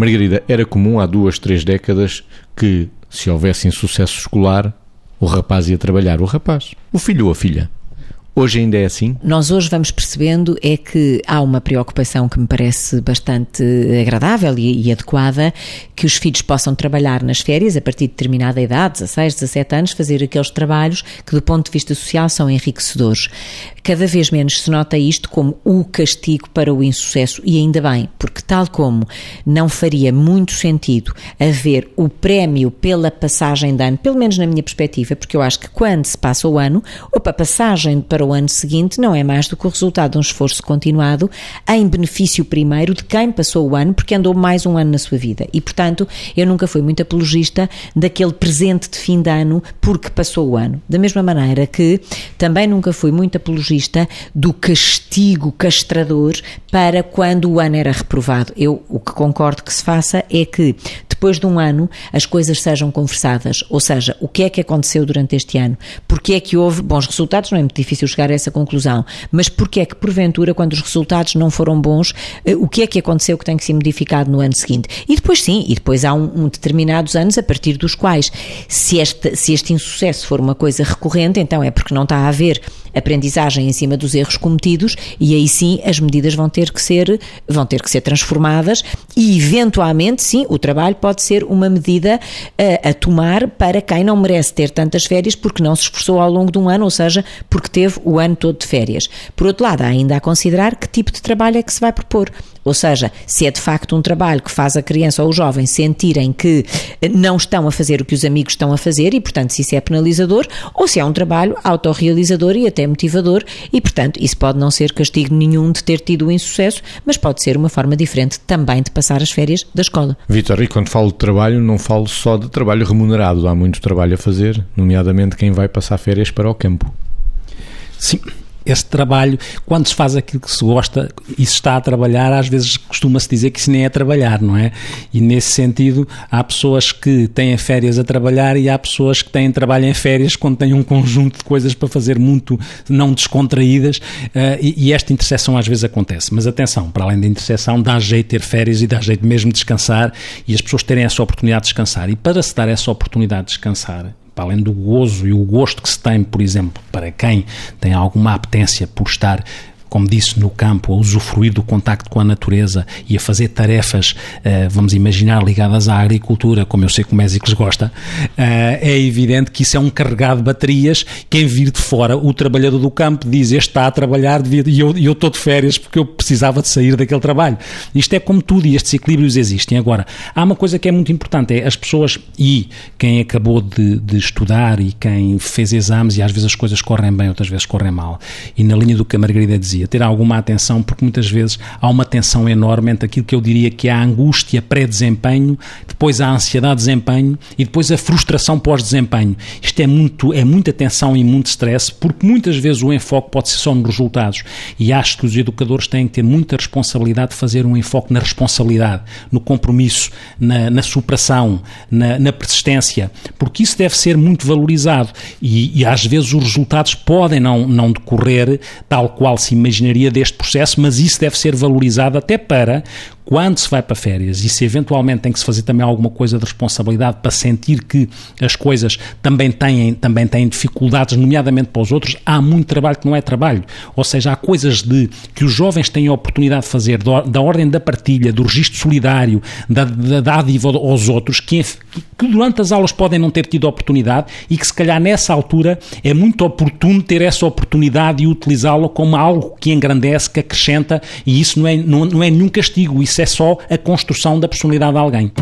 Margarida, era comum há duas, três décadas que, se houvesse insucesso escolar, o rapaz ia trabalhar. O rapaz, o filho ou a filha. Hoje ainda é assim? Nós hoje vamos percebendo é que há uma preocupação que me parece bastante agradável e, e, adequada, que os filhos possam trabalhar nas férias a partir de determinada idade, 16, 17 anos, fazer aqueles trabalhos que do ponto de vista social são enriquecedores. Cada vez menos se nota isto como o castigo para o insucesso e ainda bem, porque tal como não faria muito sentido haver o prémio pela passagem de ano, pelo menos na minha perspectiva, porque eu acho que quando se passa o ano, ou para passagem para para o ano seguinte não é mais do que o resultado de um esforço continuado em benefício primeiro de quem passou o ano porque andou mais um ano na sua vida. E, portanto, eu nunca fui muito apologista daquele presente de fim de ano porque passou o ano. Da mesma maneira que também nunca fui muito apologista do castigo castrador para quando o ano era reprovado. Eu o que concordo que se faça é que depois de um ano as coisas sejam conversadas, ou seja, o que é que aconteceu durante este ano, porque é que houve bons resultados, não é muito difícil chegar a essa conclusão, mas porque é que porventura quando os resultados não foram bons, eh, o que é que aconteceu que tem que ser modificado no ano seguinte? E depois sim, e depois há um, um determinados anos a partir dos quais, se este, se este insucesso for uma coisa recorrente, então é porque não está a haver aprendizagem em cima dos erros cometidos e aí sim as medidas vão ter que ser vão ter que ser transformadas e eventualmente sim o trabalho pode ser uma medida a, eh, a tomar para quem não merece ter tantas férias porque não se esforçou ao longo de um ano, ou seja, porque teve o ano todo de férias. Por outro lado, há ainda a considerar que tipo de trabalho é que se vai propor. Ou seja, se é de facto um trabalho que faz a criança ou o jovem sentirem que não estão a fazer o que os amigos estão a fazer e, portanto, se isso é penalizador, ou se é um trabalho autorrealizador e até motivador e, portanto, isso pode não ser castigo nenhum de ter tido o um insucesso, mas pode ser uma forma diferente também de passar as férias da escola. Vitor, e quando falo de trabalho, não falo só de trabalho remunerado, há muito trabalho a fazer, nomeadamente quem vai passar férias para o campo. Sim, esse trabalho, quando se faz aquilo que se gosta e se está a trabalhar, às vezes costuma-se dizer que isso nem é trabalhar, não é? E nesse sentido, há pessoas que têm férias a trabalhar e há pessoas que têm trabalho em férias quando têm um conjunto de coisas para fazer muito não descontraídas uh, e, e, esta interseção às vezes acontece. Mas atenção, para além da interseção, dá jeito ter férias e dá jeito mesmo de descansar e as pessoas terem essa oportunidade de descansar. E para se dar essa oportunidade de descansar, para além do gozo e o gosto que se tem, por exemplo, para quem tem alguma apetência por estar como disse, no campo, a usufruir do contacto com a natureza e a fazer tarefas, uh, vamos imaginar, ligadas à agricultura, como eu sei que o Mésicles gosta, uh, é evidente que isso é um carregado de baterias. Quem vir de fora, o trabalhador do campo, diz: Este está a trabalhar e eu, eu estou de férias porque eu precisava de sair daquele trabalho. Isto é como tudo e estes equilíbrios existem. Agora, há uma coisa que é muito importante: é as pessoas e quem acabou de, de estudar e quem fez exames, e às vezes as coisas correm bem, outras vezes correm mal. E na linha do que a Margarida dizia, a ter alguma atenção, porque muitas vezes há uma tensão enorme entre aquilo que eu diria que é a angústia pré-desempenho, depois a ansiedade de desempenho e depois a frustração pós-desempenho. Isto é muito, é muita tensão e muito stress, porque muitas vezes o enfoque pode ser só nos resultados. E acho que os educadores têm que ter muita responsabilidade de fazer um enfoque na responsabilidade, no compromisso, na, na superação, na, na persistência, porque isso deve ser muito valorizado. E, e às vezes os resultados podem não, não decorrer tal qual se imagina imaginaria deste processo, mas isso deve ser valorizado até para quando se vai para férias e se eventualmente tem que se fazer também alguma coisa de responsabilidade para sentir que as coisas também têm, também têm dificuldades, nomeadamente para os outros, há muito trabalho que não é trabalho. Ou seja, há coisas de que os jovens têm a oportunidade de fazer, da ordem da partilha, do registro solidário, da, da dádiva aos outros, que, que durante as aulas podem não ter tido oportunidade e que se calhar nessa altura é muito oportuno ter essa oportunidade e utilizá-la como algo que engrandece, que acrescenta, e isso não é, não, não é nenhum castigo, isso é só a construção da personalidade de alguém.